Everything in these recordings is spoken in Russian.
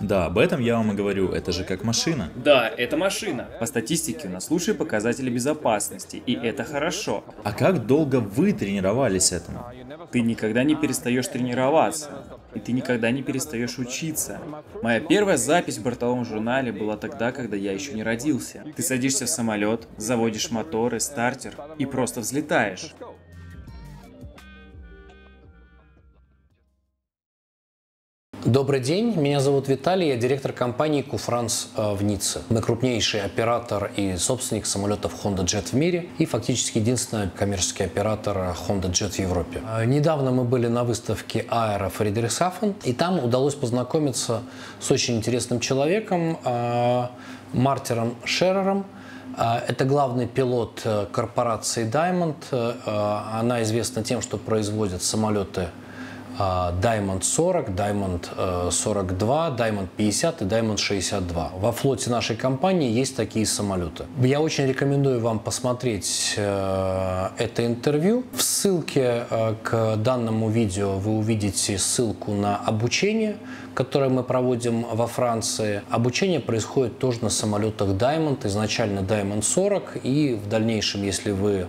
Да, об этом я вам и говорю, это же как машина. Да, это машина. По статистике у нас лучшие показатели безопасности, и это хорошо. А как долго вы тренировались этому? Ты никогда не перестаешь тренироваться, и ты никогда не перестаешь учиться. Моя первая запись в бортовом журнале была тогда, когда я еще не родился. Ты садишься в самолет, заводишь моторы, стартер и просто взлетаешь. Добрый день, меня зовут Виталий, я директор компании Куфранс э, в Ницце. Мы крупнейший оператор и собственник самолетов Honda Jet в мире и фактически единственный коммерческий оператор Honda Jet в Европе. Э, недавно мы были на выставке Аэро Фридрихсхафен, и там удалось познакомиться с очень интересным человеком, э, Мартином Шерером, это главный пилот корпорации Diamond. Она известна тем, что производит самолеты Diamond 40, Diamond 42, Diamond 50 и Diamond 62. Во флоте нашей компании есть такие самолеты. Я очень рекомендую вам посмотреть э, это интервью. В ссылке э, к данному видео вы увидите ссылку на обучение, которое мы проводим во Франции. Обучение происходит тоже на самолетах Diamond, изначально Diamond 40, и в дальнейшем, если вы а,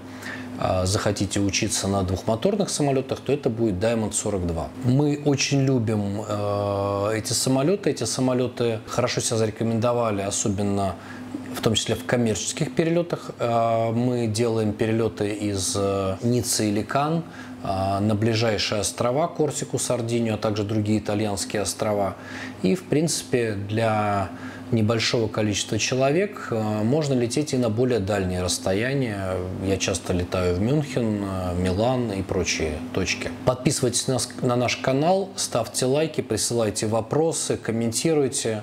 захотите учиться на двухмоторных самолетах, то это будет Diamond 42. Мы очень любим э, эти самолеты. Эти самолеты хорошо себя зарекомендовали, особенно в том числе в коммерческих перелетах. Э, мы делаем перелеты из э, Ниццы или Кан на ближайшие острова, Корсику, Сардинию, а также другие итальянские острова. И, в принципе, для небольшого количества человек э, можно лететь и на более дальние расстояния. Я часто летаю в Мюнхен, э, Милан и прочие точки. Подписывайтесь на наш канал, ставьте лайки, присылайте вопросы, комментируйте.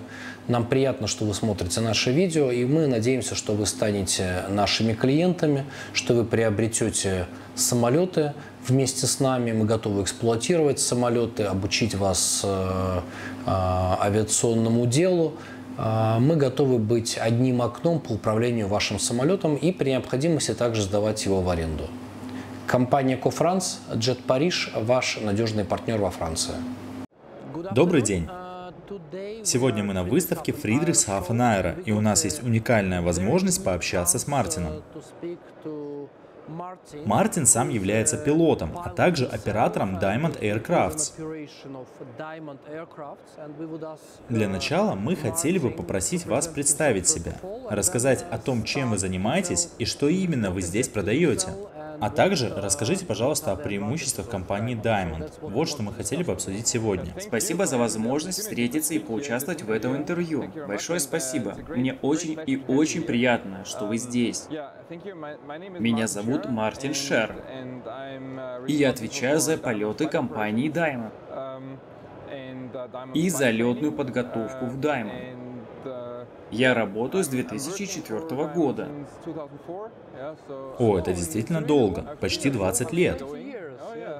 Нам приятно, что вы смотрите наши видео, и мы надеемся, что вы станете нашими клиентами, что вы приобретете самолеты вместе с нами. Мы готовы эксплуатировать самолеты, обучить вас э, авиационному делу. А, мы готовы быть одним окном по управлению вашим самолетом и при необходимости также сдавать его в аренду. Компания Кофранс, Jet Париж, ваш надежный партнер во Франции. Добрый день. Сегодня мы на выставке Фридрихсхафен Аэро, и у нас есть уникальная возможность пообщаться с Мартином. Мартин сам является пилотом, а также оператором Diamond Aircrafts. Для начала мы хотели бы попросить вас представить себя, рассказать о том, чем вы занимаетесь и что именно вы здесь продаете. А также расскажите, пожалуйста, о преимуществах компании Diamond. Вот что мы хотели бы обсудить сегодня. Спасибо за возможность встретиться и поучаствовать в этом интервью. Большое спасибо. Мне очень и очень приятно, что вы здесь. Меня зовут Мартин Шер, и я отвечаю за полеты компании Diamond и за летную подготовку в Diamond. Я работаю с 2004 года. О, это действительно долго, почти 20 лет.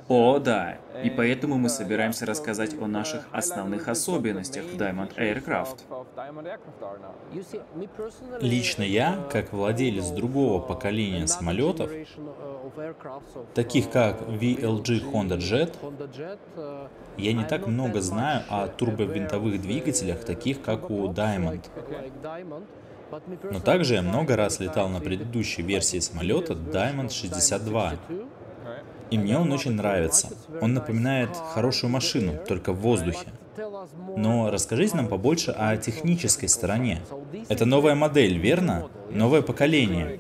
О, да. И поэтому мы собираемся рассказать о наших основных особенностях в Diamond Aircraft. Лично я, как владелец другого поколения самолетов, таких как VLG Honda Jet, я не так много знаю о турбовинтовых двигателях, таких как у Diamond. Но также я много раз летал на предыдущей версии самолета Diamond 62. И мне он очень нравится. Он напоминает хорошую машину, только в воздухе. Но расскажите нам побольше о технической стороне. Это новая модель, верно? Новое поколение.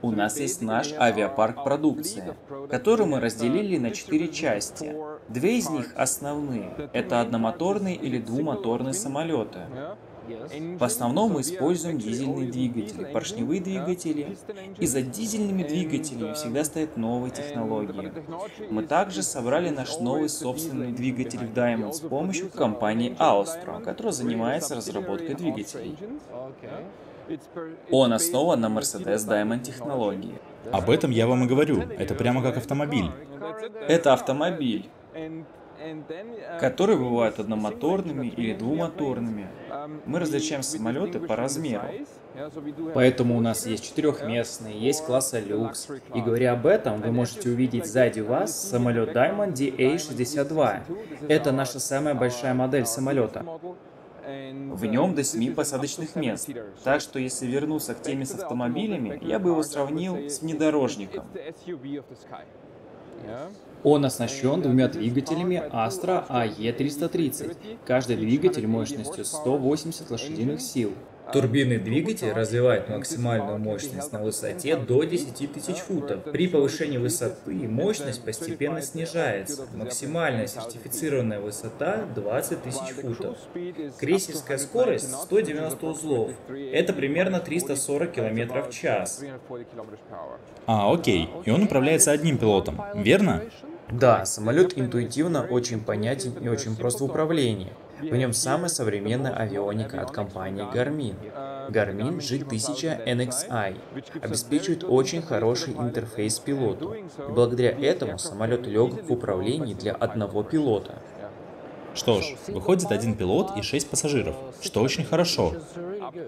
У нас есть наш авиапарк продукции, который мы разделили на четыре части. Две из них основные. Это одномоторные или двумоторные самолеты. В основном мы используем дизельные двигатели, поршневые двигатели, и за дизельными двигателями всегда стоят новые технологии. Мы также собрали наш новый собственный двигатель в Diamond с помощью компании Austro, которая занимается разработкой двигателей. Он основан на Mercedes Diamond технологии. Об этом я вам и говорю. Это прямо как автомобиль. Это автомобиль которые бывают одномоторными или двумоторными. Мы различаем самолеты по размеру. Поэтому у нас есть четырехместные, есть класса люкс. И говоря об этом, вы можете увидеть сзади вас самолет Diamond DA-62. Это наша самая большая модель самолета. В нем до 7 посадочных мест. Так что если вернуться к теме с автомобилями, я бы его сравнил с внедорожником. Он оснащен двумя двигателями Astra AE330. Каждый двигатель мощностью 180 лошадиных сил. Турбинный двигатель развивает максимальную мощность на высоте до 10 тысяч футов. При повышении высоты мощность постепенно снижается. Максимальная сертифицированная высота 20 тысяч футов. Крейсерская скорость 190 узлов. Это примерно 340 км в час. А, окей. И он управляется одним пилотом, верно? Да, самолет интуитивно очень понятен и очень прост в управлении. В нем самая современная авионика от компании Garmin. Garmin G1000 NXI обеспечивает очень хороший интерфейс пилоту. И благодаря этому самолет легок в управлении для одного пилота. Что ж, выходит один пилот и шесть пассажиров, что очень хорошо.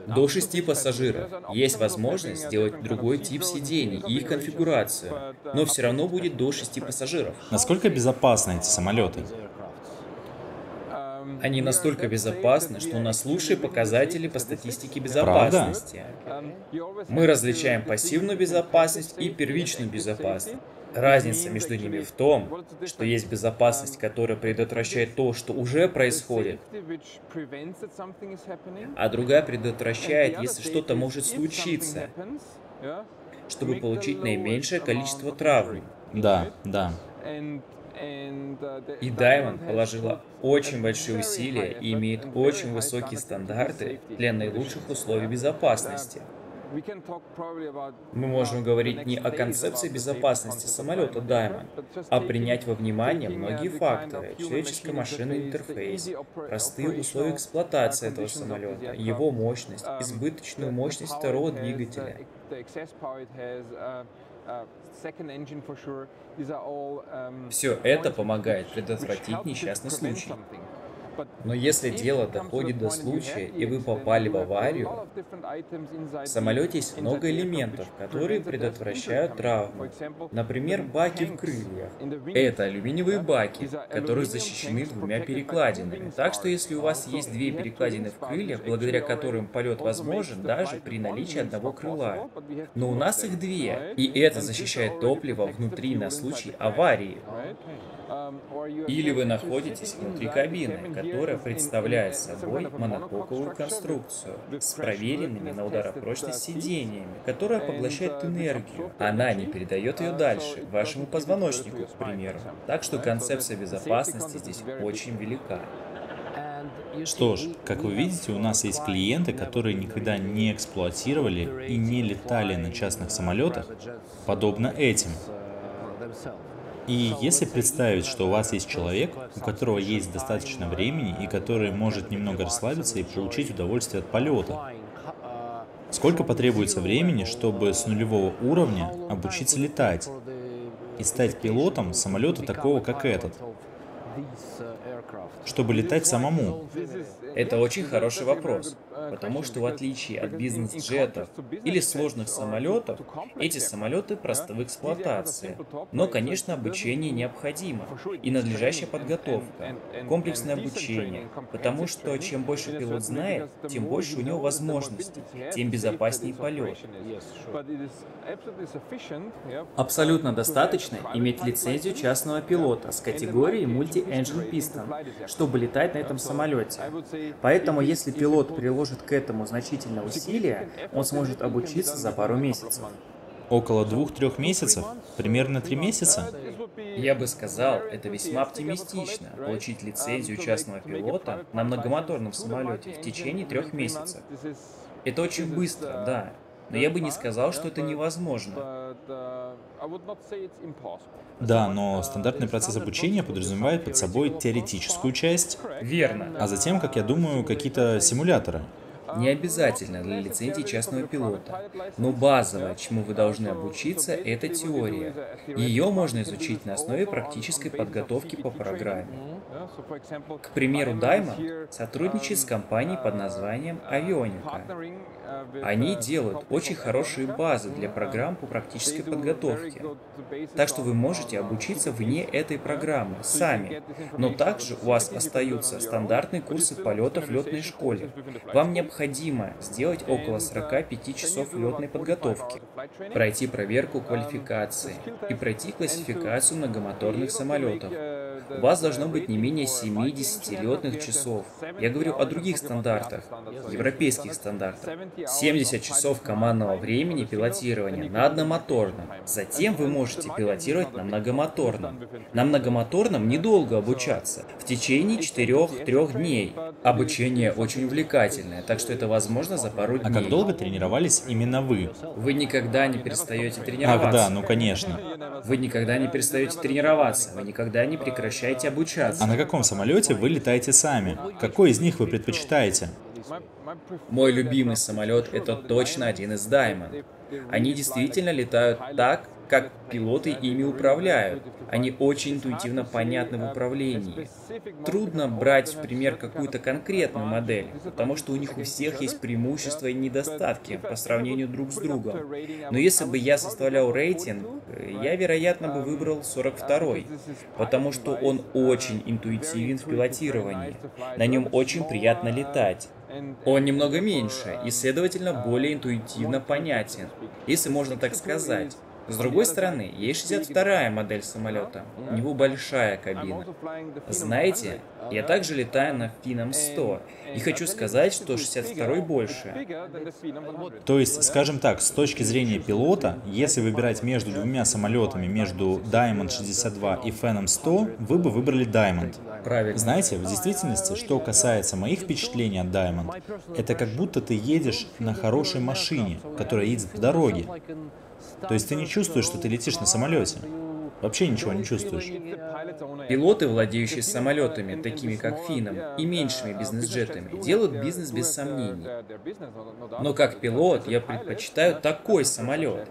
До шести пассажиров. Есть возможность сделать другой тип сидений и их конфигурацию, но все равно будет до шести пассажиров. Насколько безопасны эти самолеты? Они настолько безопасны, что у нас лучшие показатели по статистике безопасности. Мы различаем пассивную безопасность и первичную безопасность. Разница между ними в том, что есть безопасность, которая предотвращает то, что уже происходит, а другая предотвращает, если что-то может случиться, чтобы получить наименьшее количество травм. Да, да. И Diamond положила очень большие усилия и имеет очень высокие стандарты для наилучших условий безопасности. Мы можем говорить не о концепции безопасности самолета Diamond, а принять во внимание многие факторы, человеческо-машинный интерфейс, простые условия эксплуатации этого самолета, его мощность, избыточную мощность второго двигателя. Все это помогает предотвратить несчастный случай. Но если дело доходит до случая, и вы попали в аварию, в самолете есть много элементов, которые предотвращают травму. Например, баки в крыльях. Это алюминиевые баки, которые защищены двумя перекладинами. Так что если у вас есть две перекладины в крыльях, благодаря которым полет возможен даже при наличии одного крыла. Но у нас их две, и это защищает топливо внутри на случай аварии. Или вы находитесь внутри кабины, которая представляет собой монококовую конструкцию с проверенными на ударопрочность сидениями, которая поглощает энергию. Она не передает ее дальше, вашему позвоночнику, к примеру. Так что концепция безопасности здесь очень велика. Что ж, как вы видите, у нас есть клиенты, которые никогда не эксплуатировали и не летали на частных самолетах, подобно этим. И если представить, что у вас есть человек, у которого есть достаточно времени и который может немного расслабиться и получить удовольствие от полета, сколько потребуется времени, чтобы с нулевого уровня обучиться летать и стать пилотом самолета такого, как этот? Чтобы летать самому? Это очень хороший вопрос, потому что в отличие от бизнес-джетов или сложных самолетов, эти самолеты просты в эксплуатации. Но, конечно, обучение необходимо и надлежащая подготовка, комплексное обучение, потому что чем больше пилот знает, тем больше у него возможностей, тем безопаснее полет. Абсолютно достаточно иметь лицензию частного пилота с категорией Multi-Engine Piston, чтобы летать на этом самолете. Поэтому, если пилот приложит к этому значительное усилие, он сможет обучиться за пару месяцев. Около двух-трех месяцев? Примерно три месяца? Я бы сказал, это весьма оптимистично, получить лицензию частного пилота на многомоторном самолете в течение трех месяцев. Это очень быстро, да, но я бы не сказал, что это невозможно. Да, но стандартный процесс обучения подразумевает под собой теоретическую часть. Верно. А затем, как я думаю, какие-то симуляторы. Не обязательно для лицензии частного пилота, но базовое, чему вы должны обучиться, это теория. Ее можно изучить на основе практической подготовки по программе. К примеру, Diamond сотрудничает с компанией под названием Avionica. Они делают очень хорошие базы для программ по практической подготовке. Так что вы можете обучиться вне этой программы, сами. Но также у вас остаются стандартные курсы полетов в летной школе. Вам необходимо сделать около 45 часов летной подготовки, пройти проверку квалификации и пройти классификацию многомоторных самолетов. У вас должно быть не менее 70 летных часов. Я говорю о других стандартах, европейских стандартах. 70 часов командного времени пилотирования на одномоторном. Затем вы можете пилотировать на многомоторном. На многомоторном недолго обучаться, в течение 4-3 дней. Обучение очень увлекательное, так что это возможно за пару дней. А как долго тренировались именно вы? Вы никогда не перестаете тренироваться. Ах да, ну конечно. Вы никогда не перестаете тренироваться, вы никогда не прекращаете обучаться. А на каком самолете вы летаете сами? Какой из них вы предпочитаете? Мой любимый самолет это точно один из Diamond. Они действительно летают так, как пилоты ими управляют. Они очень интуитивно понятны в управлении. Трудно брать в пример какую-то конкретную модель, потому что у них у всех есть преимущества и недостатки по сравнению друг с другом. Но если бы я составлял рейтинг, я, вероятно, бы выбрал 42-й, потому что он очень интуитивен в пилотировании. На нем очень приятно летать. Он немного меньше и, следовательно, более интуитивно понятен, если можно так сказать. С другой стороны, есть 62-я модель самолета. У него большая кабина. Знаете, я также летаю на Фином 100, и хочу сказать, что 62-й больше. То есть, скажем так, с точки зрения пилота, если выбирать между двумя самолетами, между Diamond 62 и Phenom 100, вы бы выбрали Diamond. Правильно. Знаете, в действительности, что касается моих впечатлений от Diamond, это как будто ты едешь на хорошей машине, которая едет по дороге. То есть ты не чувствуешь, что ты летишь на самолете. Вообще ничего не чувствуешь. Пилоты, владеющие самолетами, такими как Фином, и меньшими бизнес-джетами, делают бизнес без сомнений. Но как пилот я предпочитаю такой самолет.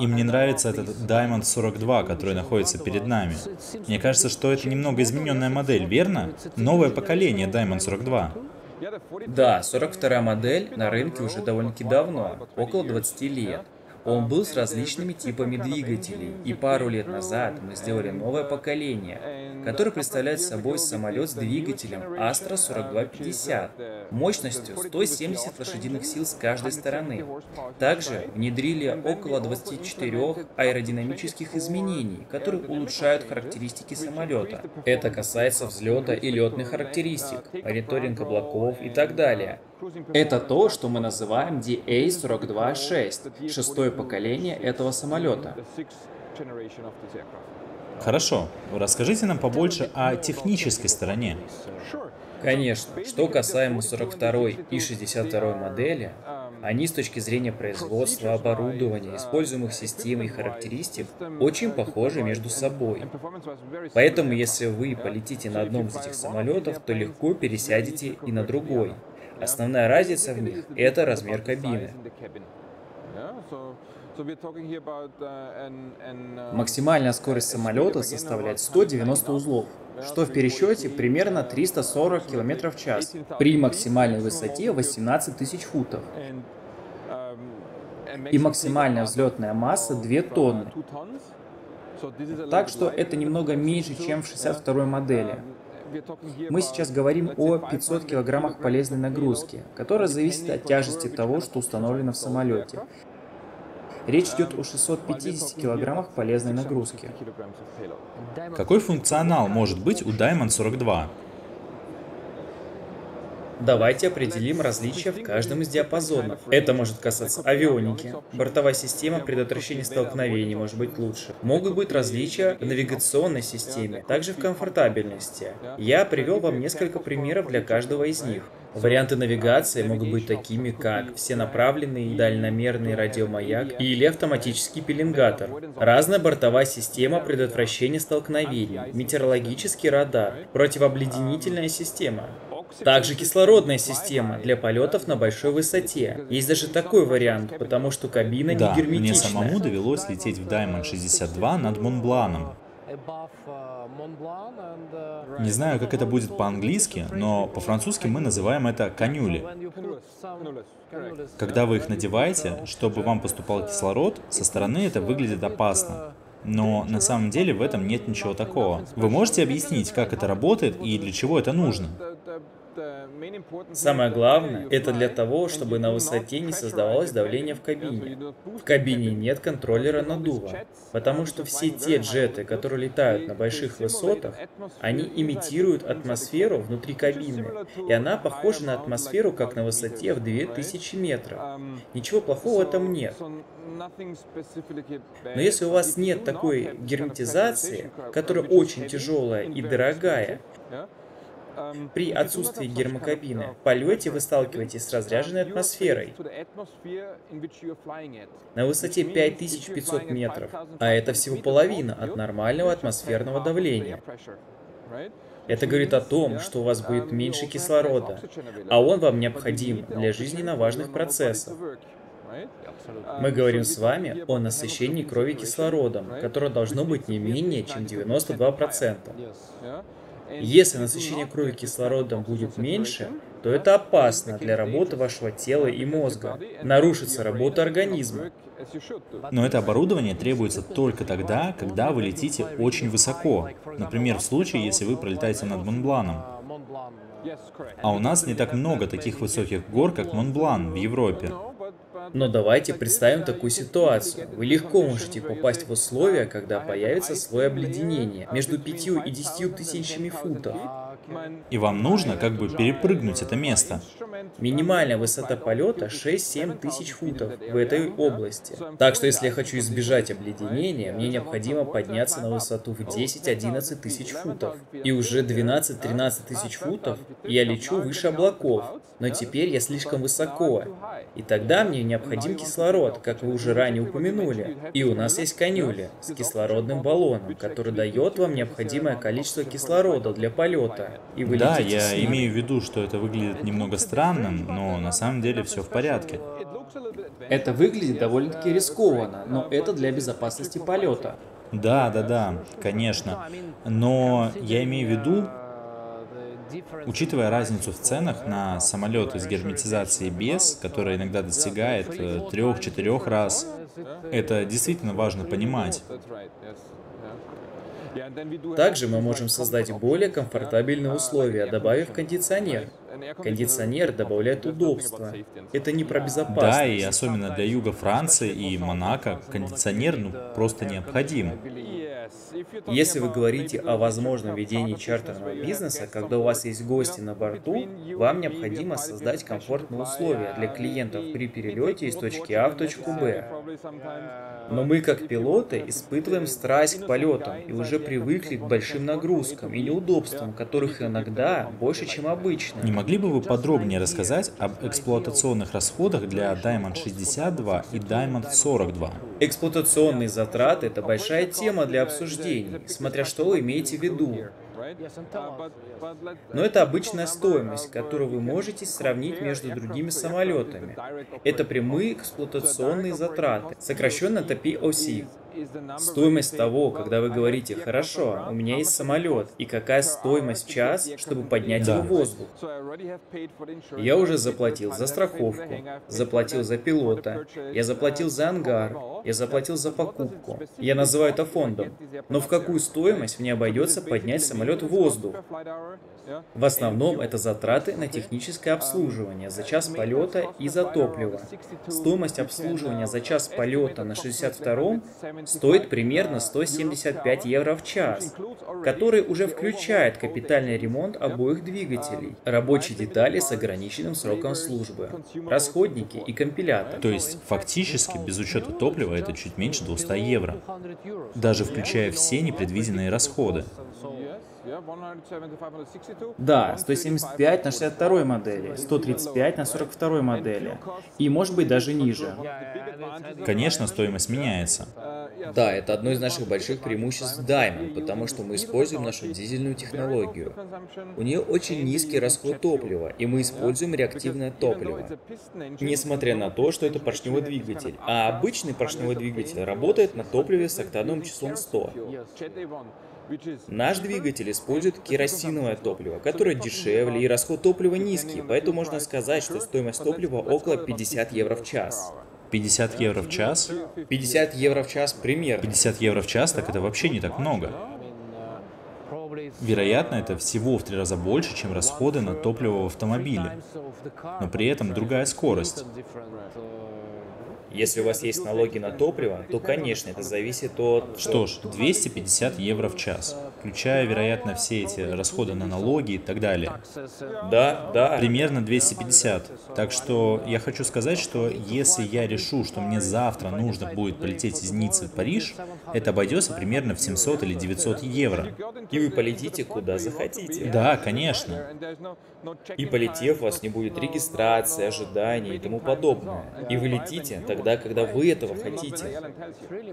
И мне нравится этот Diamond 42, который находится перед нами. Мне кажется, что это немного измененная модель, верно? Новое поколение Diamond 42. Да, 42 модель на рынке уже довольно-таки давно, около 20 лет. Он был с различными типами двигателей, и пару лет назад мы сделали новое поколение, которое представляет собой самолет с двигателем Astra 4250, мощностью 170 лошадиных сил с каждой стороны. Также внедрили около 24 аэродинамических изменений, которые улучшают характеристики самолета. Это касается взлета и летных характеристик, мониторинг облаков и так далее. Это то, что мы называем DA-42-6, шестое поколение этого самолета. Хорошо. Расскажите нам побольше о технической стороне. Конечно. Что касаемо 42 и 62 модели, они с точки зрения производства, оборудования, используемых систем и характеристик очень похожи между собой. Поэтому, если вы полетите на одном из этих самолетов, то легко пересядете и на другой. Основная разница в них – это размер кабины. Максимальная скорость самолета составляет 190 узлов, что в пересчете примерно 340 км в час, при максимальной высоте 18 тысяч футов. И максимальная взлетная масса 2 тонны. Так что это немного меньше, чем в 62 модели. Мы сейчас говорим о 500 килограммах полезной нагрузки, которая зависит от тяжести того, что установлено в самолете. Речь идет о 650 килограммах полезной нагрузки. Какой функционал может быть у Diamond 42? Давайте определим различия в каждом из диапазонов. Это может касаться авионики. Бортовая система предотвращения столкновений может быть лучше. Могут быть различия в навигационной системе, также в комфортабельности. Я привел вам несколько примеров для каждого из них. Варианты навигации могут быть такими, как всенаправленный дальномерный радиомаяк или автоматический пеленгатор, разная бортовая система предотвращения столкновений, метеорологический радар, противообледенительная система, также кислородная система для полетов на большой высоте. Есть даже такой вариант, потому что кабина да, не герметичная. мне самому довелось лететь в Diamond 62 над Монбланом. Не знаю, как это будет по-английски, но по-французски мы называем это канюли. Когда вы их надеваете, чтобы вам поступал кислород, со стороны это выглядит опасно. Но на самом деле в этом нет ничего такого. Вы можете объяснить, как это работает и для чего это нужно? Самое главное, это для того, чтобы на высоте не создавалось давление в кабине. В кабине нет контроллера наддува, потому что все те джеты, которые летают на больших высотах, они имитируют атмосферу внутри кабины, и она похожа на атмосферу, как на высоте в 2000 метров. Ничего плохого в этом нет. Но если у вас нет такой герметизации, которая очень тяжелая и дорогая, при отсутствии гермокабины в полете вы сталкиваетесь с разряженной атмосферой. на высоте 5500 метров, а это всего половина от нормального атмосферного давления. Это говорит о том, что у вас будет меньше кислорода, а он вам необходим для жизненно важных процессов. Мы говорим с вами о насыщении крови кислородом, которое должно быть не менее чем 92%. Если насыщение крови кислородом будет меньше, то это опасно для работы вашего тела и мозга. Нарушится работа организма. Но это оборудование требуется только тогда, когда вы летите очень высоко. Например, в случае, если вы пролетаете над Монбланом. А у нас не так много таких высоких гор, как Монблан в Европе. Но давайте представим такую ситуацию. Вы легко можете попасть в условия, когда появится слой обледенения между 5 и 10 тысячами футов. И вам нужно как бы перепрыгнуть это место. Минимальная высота полета 6-7 тысяч футов в этой области. Так что если я хочу избежать обледенения, мне необходимо подняться на высоту в 10-11 тысяч футов. И уже 12-13 тысяч футов я лечу выше облаков. Но теперь я слишком высоко. И тогда мне необходим кислород, как вы уже ранее упомянули. И у нас есть конюли с кислородным баллоном, который дает вам необходимое количество кислорода для полета. И вы да, я имею в виду, что это выглядит немного странным, но на самом деле все в порядке. Это выглядит довольно-таки рискованно, но это для безопасности полета. Да, да, да, конечно. Но я имею в виду, Учитывая разницу в ценах на самолеты с герметизацией без, которая иногда достигает э, трех-четырех раз, это действительно важно понимать. Также мы можем создать более комфортабельные условия, добавив кондиционер. Кондиционер добавляет удобства. Это не про безопасность. Да, и особенно для юга Франции и Монако кондиционер ну, просто необходим. Если вы говорите о возможном ведении чартерного бизнеса, когда у вас есть гости на борту, вам необходимо создать комфортные условия для клиентов при перелете из точки А в точку Б. Но мы, как пилоты, испытываем страсть к полетам и уже привыкли к большим нагрузкам и неудобствам, которых иногда больше, чем обычно. Не могли бы вы подробнее рассказать об эксплуатационных расходах для Diamond 62 и Diamond 42? Эксплуатационные затраты – это большая тема для обсуждений, смотря что вы имеете в виду. Но это обычная стоимость, которую вы можете сравнить между другими самолетами. Это прямые эксплуатационные затраты, сокращенно это POC. Стоимость того, когда вы говорите, хорошо, у меня есть самолет, и какая стоимость час, чтобы поднять да. его в воздух. Я уже заплатил за страховку, заплатил за пилота, я заплатил за ангар, я заплатил за покупку. Я называю это фондом. Но в какую стоимость мне обойдется поднять самолет в воздух? В основном это затраты на техническое обслуживание за час полета и за топливо. Стоимость обслуживания за час полета на 62 стоит примерно 175 евро в час, который уже включает капитальный ремонт обоих двигателей, рабочие детали с ограниченным сроком службы, расходники и компилятор. То есть фактически без учета топлива это чуть меньше 200 евро, даже включая все непредвиденные расходы. Да, 175 на 62 модели, 135 на 42 модели. И может быть даже ниже. Конечно, стоимость меняется. Да, это одно из наших больших преимуществ Diamond, потому что мы используем нашу дизельную технологию. У нее очень низкий расход топлива, и мы используем реактивное топливо. Несмотря на то, что это поршневой двигатель, а обычный поршневой двигатель работает на топливе с октановым числом 100. Наш двигатель использует керосиновое топливо, которое дешевле и расход топлива низкий, поэтому можно сказать, что стоимость топлива около 50 евро в час. 50 евро в час? 50 евро в час примерно. 50 евро в час, так это вообще не так много. Вероятно, это всего в три раза больше, чем расходы на топливо в автомобиле. Но при этом другая скорость. Если у вас есть налоги на топливо, то, конечно, это зависит от... Что ж, 250 евро в час, включая, вероятно, все эти расходы на налоги и так далее. Да, да. Примерно 250. Так что я хочу сказать, что если я решу, что мне завтра нужно будет полететь из Ниццы в Париж, это обойдется примерно в 700 или 900 евро. И вы полетите куда захотите. Да, конечно. И полетев, у вас не будет регистрации, ожиданий и тому подобное. И вы летите тогда, когда вы этого хотите.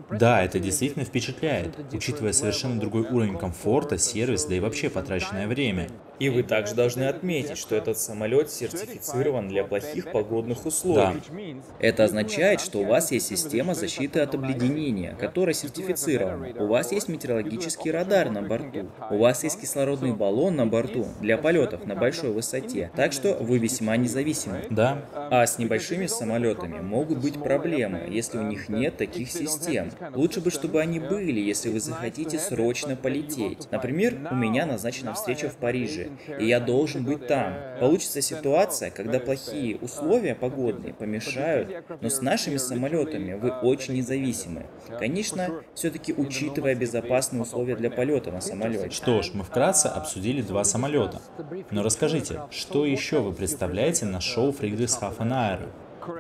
Да, это действительно впечатляет, учитывая совершенно другой уровень комфорта, сервис, да и вообще потраченное время. И вы также должны отметить, что этот самолет сертифицирован для плохих погодных условий. Да. Это означает, что у вас есть система защиты от обледенения, которая сертифицирована. У вас есть метеорологический радар на борту. У вас есть кислородный баллон на борту для полетов на большой высоте. Так что вы весьма независимы. Да. А с небольшими самолетами могут быть проблемы, если у них нет таких систем. Лучше бы, чтобы они были, если вы захотите срочно полететь. Например, у меня назначена встреча в Париже, и я должен быть там. Получится ситуация, когда плохие условия погодные помешают, но с нашими самолетами вы очень независимы. Конечно, все-таки учитывая безопасные условия для полета на самолете. Что ж, мы вкратце обсудили два самолета. Но расскажите, что еще вы представляете на шоу Friedrichshafen Aero?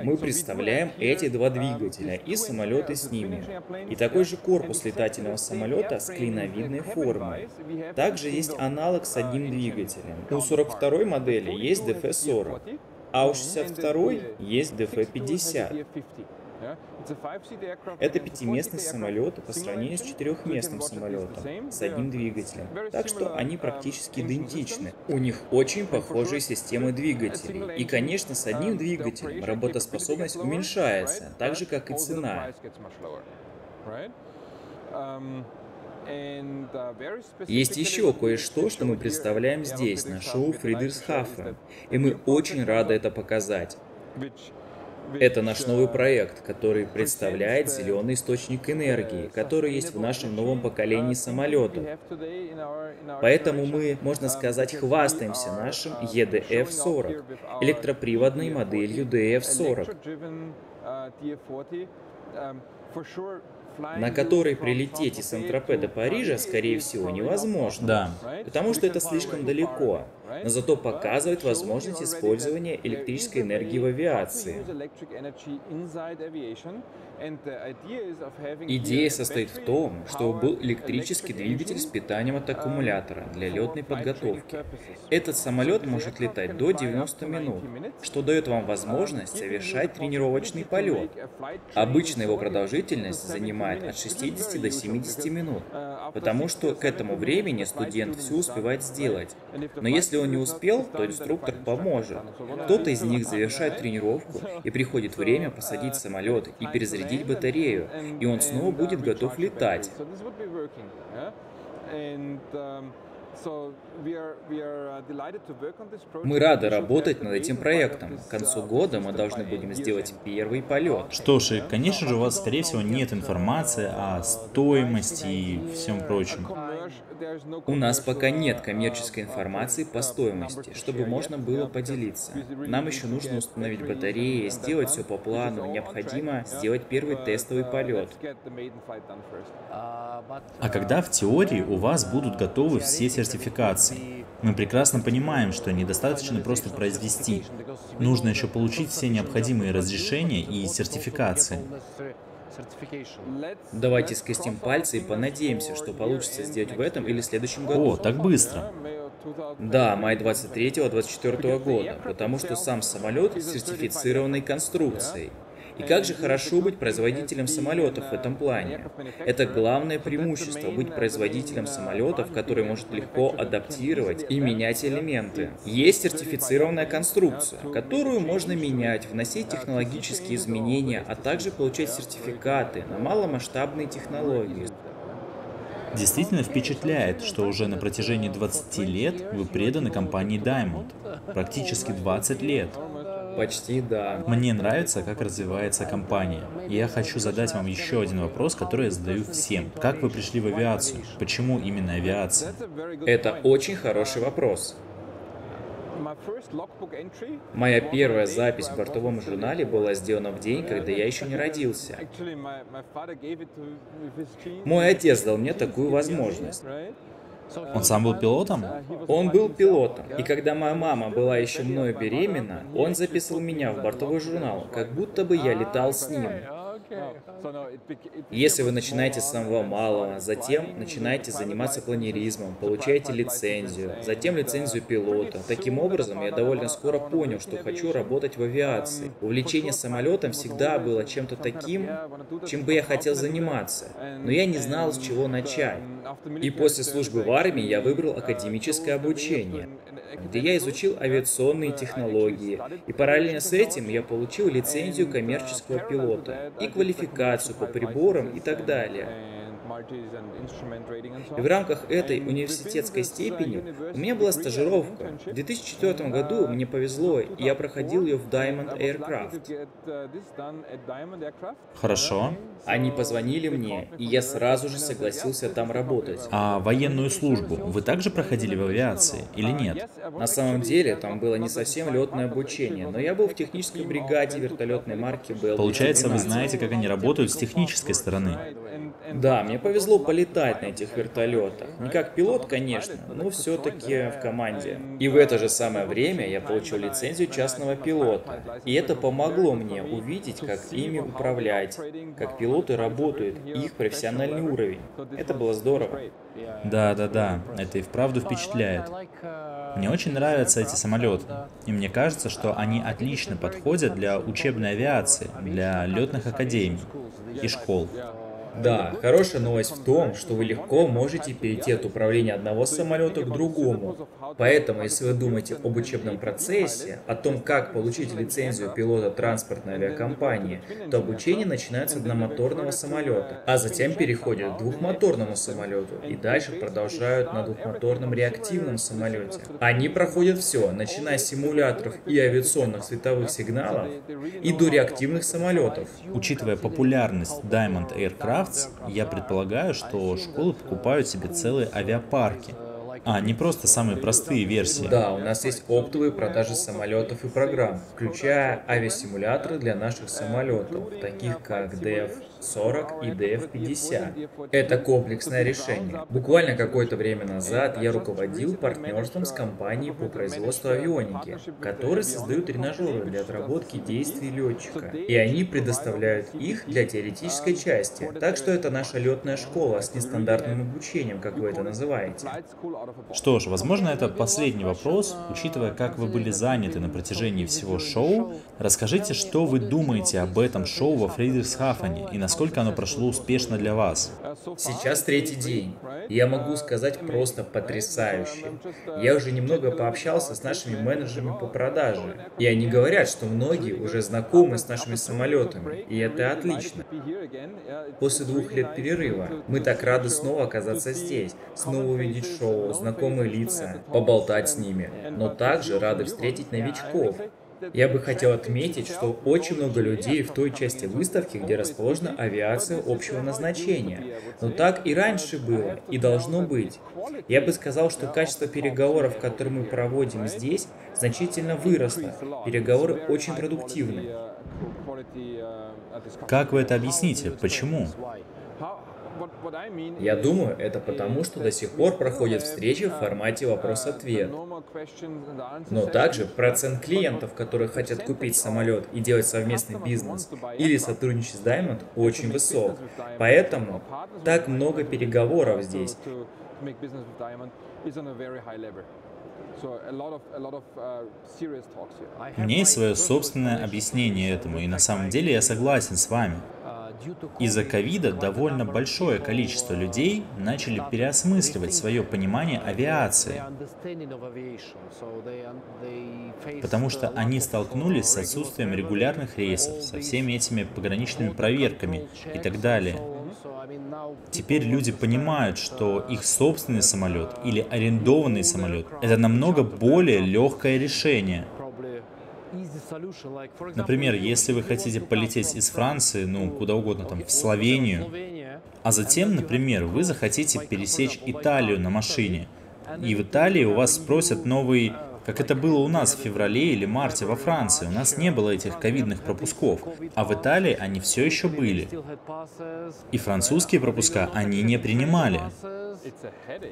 Мы представляем эти два двигателя и самолеты с ними. И такой же корпус летательного самолета с клиновидной формой. Также есть аналог с одним двигателем. У 42 модели есть DF-40, а у 62 есть DF-50. Это пятиместный самолет по сравнению с четырехместным самолетом с одним двигателем. Так что они практически идентичны. У них очень похожие системы двигателей. И, конечно, с одним двигателем работоспособность уменьшается, так же, как и цена. Есть еще кое-что, что мы представляем здесь, на шоу Фридерсхафен, и мы очень рады это показать. Это наш новый проект, который представляет зеленый источник энергии, который есть в нашем новом поколении самолетов. Поэтому мы, можно сказать, хвастаемся нашим EDF-40, электроприводной моделью DF-40 на которой прилететь из Сан-Тропе до Парижа, скорее всего, невозможно. Да. Потому что это слишком далеко. Но зато показывает возможность использования электрической энергии в авиации. Идея состоит в том, чтобы был электрический двигатель с питанием от аккумулятора для летной подготовки. Этот самолет может летать до 90 минут, что дает вам возможность совершать тренировочный полет. Обычно его продолжительность занимает от 60 до 70 минут, потому что к этому времени студент все успевает сделать. Но если он не успел, то инструктор поможет. Кто-то из них завершает тренировку, и приходит время посадить самолет и перезарядить батарею, и он снова будет готов летать. Мы рады работать над этим проектом. К концу года мы должны будем сделать первый полет. Что ж, и, конечно же, у вас, скорее всего, нет информации о стоимости и всем прочем. У нас пока нет коммерческой информации по стоимости, чтобы можно было поделиться. Нам еще нужно установить батареи, сделать все по плану. Необходимо сделать первый тестовый полет. А когда в теории у вас будут готовы все сертификации? Мы прекрасно понимаем, что недостаточно просто произвести. Нужно еще получить все необходимые разрешения и сертификации. Давайте скрестим пальцы и понадеемся, что получится сделать в этом или следующем году. О, так быстро. Да, май 23-24 года, потому что сам самолет сертифицированной конструкцией. И как же хорошо быть производителем самолетов в этом плане. Это главное преимущество – быть производителем самолетов, который может легко адаптировать и менять элементы. Есть сертифицированная конструкция, которую можно менять, вносить технологические изменения, а также получать сертификаты на маломасштабные технологии. Действительно впечатляет, что уже на протяжении 20 лет вы преданы компании Diamond. Практически 20 лет. Почти да. Мне нравится, как развивается компания. И я хочу задать вам еще один вопрос, который я задаю всем. Как вы пришли в авиацию? Почему именно авиация? Это очень хороший вопрос. Моя первая запись в бортовом журнале была сделана в день, когда я еще не родился. Мой отец дал мне такую возможность. Он сам был пилотом? Он был пилотом. И когда моя мама была еще мною беременна, он записывал меня в бортовой журнал, как будто бы я летал с ним. Если вы начинаете с самого малого, затем начинаете заниматься планеризмом, получаете лицензию, затем лицензию пилота. Таким образом, я довольно скоро понял, что хочу работать в авиации. Увлечение самолетом всегда было чем-то таким, чем бы я хотел заниматься, но я не знал, с чего начать. И после службы в армии я выбрал академическое обучение, где я изучил авиационные технологии, и параллельно с этим я получил лицензию коммерческого пилота и квалификацию по приборам и так далее. И в рамках этой университетской степени у меня была стажировка. В 2004 году мне повезло, и я проходил ее в Diamond Aircraft. Хорошо. Они позвонили мне, и я сразу же согласился там работать. А военную службу вы также проходили в авиации или нет? На самом деле, там было не совсем летное обучение, но я был в технической бригаде вертолетной марки Bell. Получается, вы знаете, как они работают с технической стороны. Да, мне повезло полетать на этих вертолетах. Не как пилот, конечно, но все-таки в команде. И в это же самое время я получил лицензию частного пилота. И это помогло мне увидеть, как ими управлять, как пилоты работают, их профессиональный уровень. Это было здорово. Да, да, да, это и вправду впечатляет. Мне очень нравятся эти самолеты, и мне кажется, что они отлично подходят для учебной авиации, для летных академий и школ. Да, хорошая новость в том, что вы легко можете перейти от управления одного самолета к другому. Поэтому, если вы думаете об учебном процессе, о том, как получить лицензию пилота транспортной авиакомпании, то обучение начинается с одномоторного самолета, а затем переходит к двухмоторному самолету и дальше продолжают на двухмоторном реактивном самолете. Они проходят все, начиная с симуляторов и авиационных световых сигналов и до реактивных самолетов. Учитывая популярность Diamond Aircraft, Crafts, я предполагаю, что школы покупают себе целые авиапарки. А, не просто самые простые версии. Да, у нас есть оптовые продажи самолетов и программ, включая авиасимуляторы для наших самолетов, таких как DF 40 и DF50. Это комплексное решение. Буквально какое-то время назад я руководил партнерством с компанией по производству авионики, которые создают тренажеры для отработки действий летчика. И они предоставляют их для теоретической части. Так что это наша летная школа с нестандартным обучением, как вы это называете. Что ж, возможно, это последний вопрос, учитывая, как вы были заняты на протяжении всего шоу. Расскажите, что вы думаете об этом шоу во Фридрихсхафене и насколько оно прошло успешно для вас? Сейчас третий день. Я могу сказать просто потрясающе. Я уже немного пообщался с нашими менеджерами по продаже. И они говорят, что многие уже знакомы с нашими самолетами. И это отлично. После двух лет перерыва мы так рады снова оказаться здесь, снова увидеть шоу, знакомые лица, поболтать с ними. Но также рады встретить новичков, я бы хотел отметить, что очень много людей в той части выставки, где расположена авиация общего назначения. Но так и раньше было, и должно быть. Я бы сказал, что качество переговоров, которые мы проводим здесь, значительно выросло. Переговоры очень продуктивны. Как вы это объясните? Почему? Я думаю, это потому, что до сих пор проходят встречи в формате вопрос-ответ. Но также процент клиентов, которые хотят купить самолет и делать совместный бизнес или сотрудничать с Diamond, очень высок. Поэтому так много переговоров здесь. У меня есть свое собственное объяснение этому, и на самом деле я согласен с вами. Из-за ковида довольно большое количество людей начали переосмысливать свое понимание авиации, потому что они столкнулись с отсутствием регулярных рейсов, со всеми этими пограничными проверками и так далее. Теперь люди понимают, что их собственный самолет или арендованный самолет – это намного более легкое решение. Например, если вы хотите полететь из Франции, ну, куда угодно, там, в Словению, а затем, например, вы захотите пересечь Италию на машине, и в Италии у вас спросят новый как это было у нас в феврале или марте во Франции. У нас не было этих ковидных пропусков, а в Италии они все еще были. И французские пропуска они не принимали.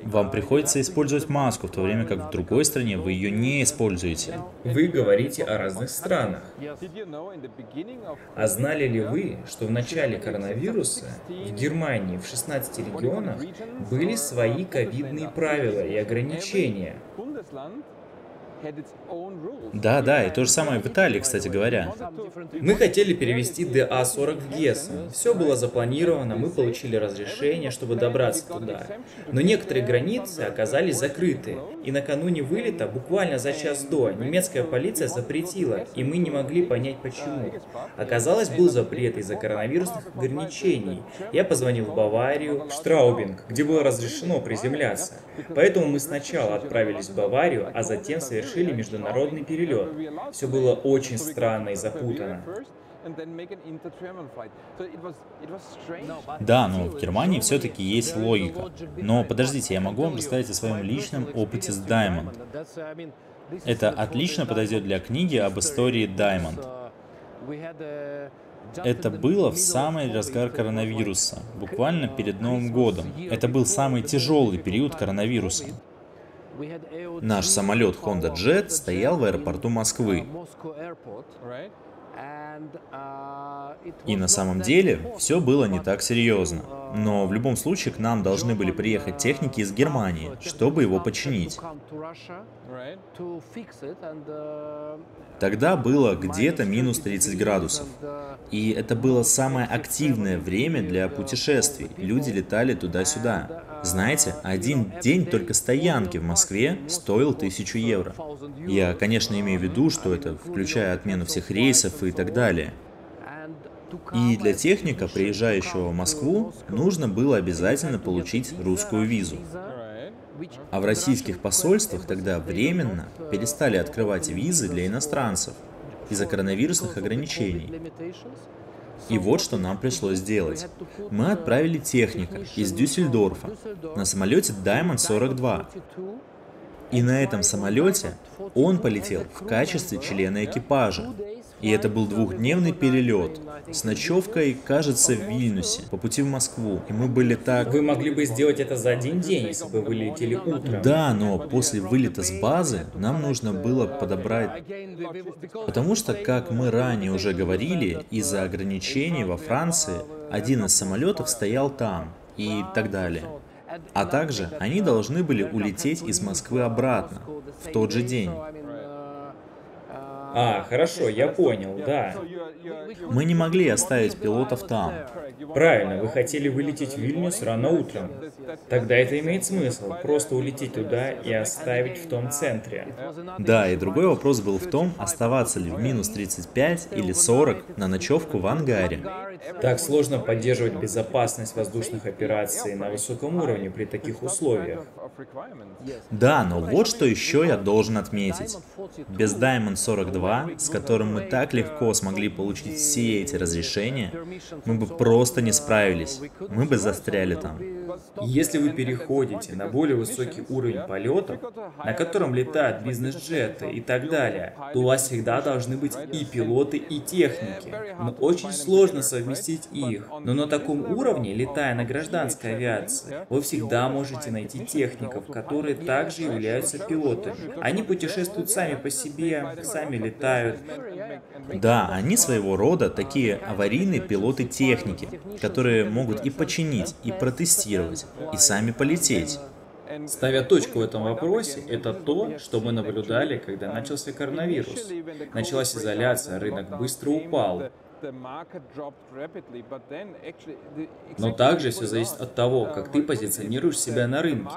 Вам приходится использовать маску, в то время как в другой стране вы ее не используете. Вы говорите о разных странах. А знали ли вы, что в начале коронавируса в Германии в 16 регионах были свои ковидные правила и ограничения? Да, да, и то же самое в Италии, кстати говоря. Мы хотели перевести ДА-40 в Гессен. Все было запланировано, мы получили разрешение, чтобы добраться туда. Но некоторые границы оказались закрыты. И накануне вылета, буквально за час до, немецкая полиция запретила, и мы не могли понять почему. Оказалось, был запрет из-за коронавирусных ограничений. Я позвонил в Баварию, в Штраубинг, где было разрешено приземляться. Поэтому мы сначала отправились в Баварию, а затем совершили совершили международный перелет. Все было очень странно и запутано. Да, но в Германии все-таки есть логика. Но подождите, я могу вам рассказать о своем личном опыте с Diamond. Это отлично подойдет для книги об истории Diamond. Это было в самый разгар коронавируса, буквально перед Новым годом. Это был самый тяжелый период коронавируса. Наш самолет Honda Jet стоял в аэропорту Москвы. И на самом деле все было не так серьезно. Но в любом случае к нам должны были приехать техники из Германии, чтобы его починить. Тогда было где-то минус 30 градусов. И это было самое активное время для путешествий. Люди летали туда-сюда. Знаете, один день только стоянки в Москве стоил тысячу евро. Я, конечно, имею в виду, что это включая отмену всех рейсов и так далее. И для техника, приезжающего в Москву, нужно было обязательно получить русскую визу. А в российских посольствах тогда временно перестали открывать визы для иностранцев из-за коронавирусных ограничений. И вот что нам пришлось сделать. Мы отправили техника из Дюссельдорфа на самолете Diamond 42. И на этом самолете он полетел в качестве члена экипажа. И это был двухдневный перелет с ночевкой, кажется, в Вильнюсе по пути в Москву. И мы были так... Вы могли бы сделать это за один день, если бы вы летели утром. Да, но после вылета с базы нам нужно было подобрать... Потому что, как мы ранее уже говорили, из-за ограничений во Франции один из самолетов стоял там и так далее. А также они должны были улететь из Москвы обратно в тот же день. А, хорошо, я понял, да. Мы не могли оставить пилотов там. Правильно, вы хотели вылететь в Вильнюс рано утром. Тогда это имеет смысл, просто улететь туда и оставить в том центре. Да, и другой вопрос был в том, оставаться ли в минус 35 или 40 на ночевку в ангаре. Так сложно поддерживать безопасность воздушных операций на высоком уровне при таких условиях. Да, но вот что еще я должен отметить. Без Diamond 42, с которым мы так легко смогли получить все эти разрешения, мы бы просто не справились. Мы бы застряли там. Если вы переходите на более высокий уровень полетов, на котором летают бизнес-джеты и так далее, то у вас всегда должны быть и пилоты, и техники. Но очень сложно совместить их. Но на таком уровне, летая на гражданской авиации, вы всегда можете найти техников, которые также являются пилотами. Они путешествуют сами по себе, сами летают. Да, они своего рода такие аварийные пилоты техники, которые могут и починить, и протестировать, и сами полететь. Ставя точку в этом вопросе, это то, что мы наблюдали, когда начался коронавирус. Началась изоляция, рынок быстро упал. Но также все зависит от того, как ты позиционируешь себя на рынке.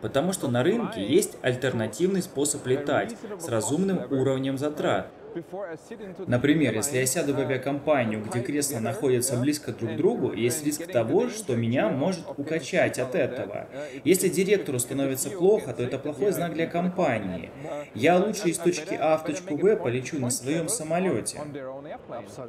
Потому что на рынке есть альтернативный способ летать с разумным уровнем затрат. Например, если я сяду в авиакомпанию, где кресла находятся близко друг к другу, есть риск того, что меня может укачать от этого. Если директору становится плохо, то это плохой знак для компании. Я лучше из точки А в точку Б полечу на своем самолете.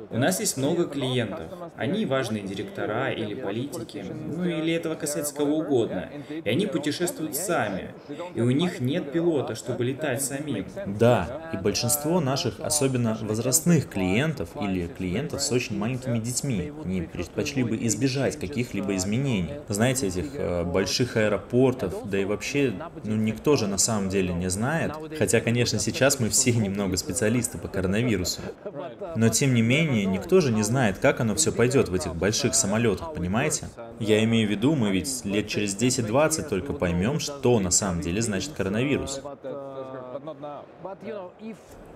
У нас есть много клиентов. Они важные директора или политики, ну или этого касается кого угодно. И они путешествуют сами. И у них нет пилота, чтобы летать самим. Да, и большинство наших особенно возрастных клиентов или клиентов с очень маленькими детьми. Они предпочли бы избежать каких-либо изменений. Знаете, этих э, больших аэропортов, да и вообще, ну никто же на самом деле не знает. Хотя, конечно, сейчас мы все немного специалисты по коронавирусу. Но тем не менее, никто же не знает, как оно все пойдет в этих больших самолетах, понимаете? Я имею в виду, мы ведь лет через 10-20 только поймем, что на самом деле значит коронавирус.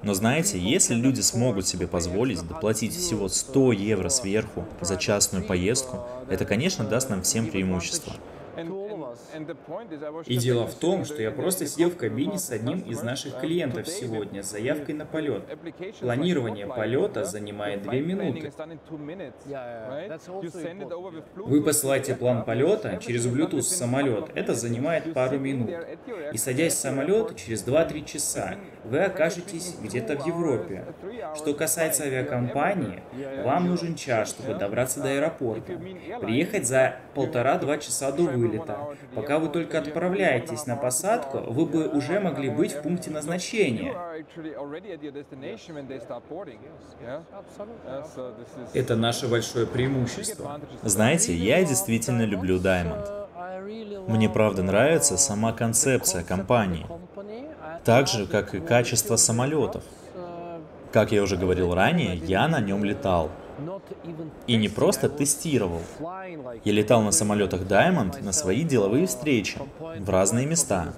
Но знаете, если люди смогут себе позволить доплатить всего 100 евро сверху за частную поездку, это, конечно, даст нам всем преимущество. И дело в том, что я просто сидел в кабине с одним из наших клиентов сегодня с заявкой на полет. Планирование полета занимает две минуты. Вы посылаете план полета через Bluetooth в самолет. Это занимает пару минут. И садясь в самолет, через 2-3 часа вы окажетесь где-то в Европе. Что касается авиакомпании, вам нужен час, чтобы добраться до аэропорта. Приехать за полтора-два часа до вылета. Пока вы только отправляетесь на посадку, вы бы уже могли быть в пункте назначения. Это наше большое преимущество. Знаете, я действительно люблю Diamond. Мне правда нравится сама концепция компании, так же, как и качество самолетов. Как я уже говорил ранее, я на нем летал. И не просто тестировал. Я летал на самолетах Diamond на свои деловые встречи в разные места.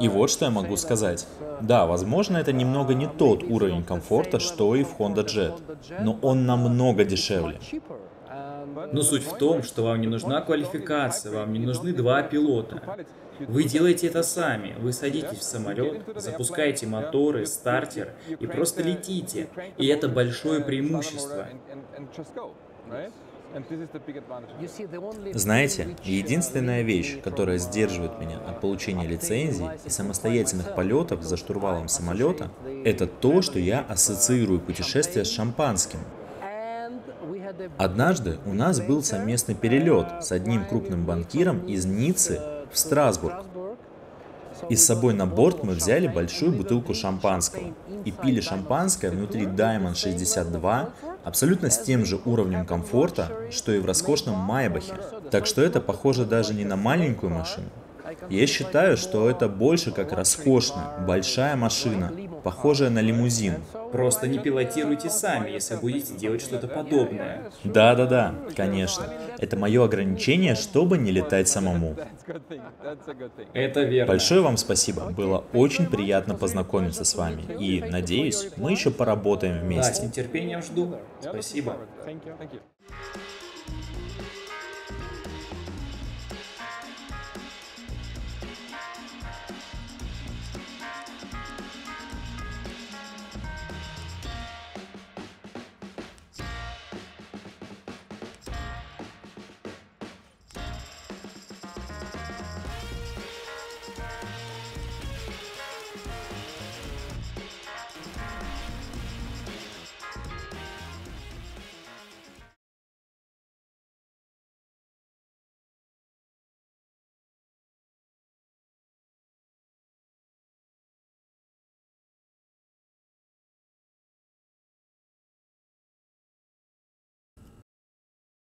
И вот что я могу сказать. Да, возможно, это немного не тот уровень комфорта, что и в Honda Jet, но он намного дешевле. Но суть в том, что вам не нужна квалификация, вам не нужны два пилота. Вы делаете это сами. Вы садитесь в самолет, запускаете моторы, стартер и просто летите. И это большое преимущество. Знаете, единственная вещь, которая сдерживает меня от получения лицензий и самостоятельных полетов за штурвалом самолета, это то, что я ассоциирую путешествие с шампанским. Однажды у нас был совместный перелет с одним крупным банкиром из Ниццы в Страсбург. И с собой на борт мы взяли большую бутылку шампанского и пили шампанское внутри Diamond 62 абсолютно с тем же уровнем комфорта, что и в роскошном Майбахе. Так что это похоже даже не на маленькую машину. Я считаю, что это больше как роскошная, большая машина, похожая на лимузин. Просто не пилотируйте сами, если будете делать что-то подобное. Да-да-да, конечно. Это мое ограничение, чтобы не летать самому. Это верно. Большое вам спасибо. Было очень приятно познакомиться с вами. И, надеюсь, мы еще поработаем вместе. Да, с нетерпением жду. Спасибо.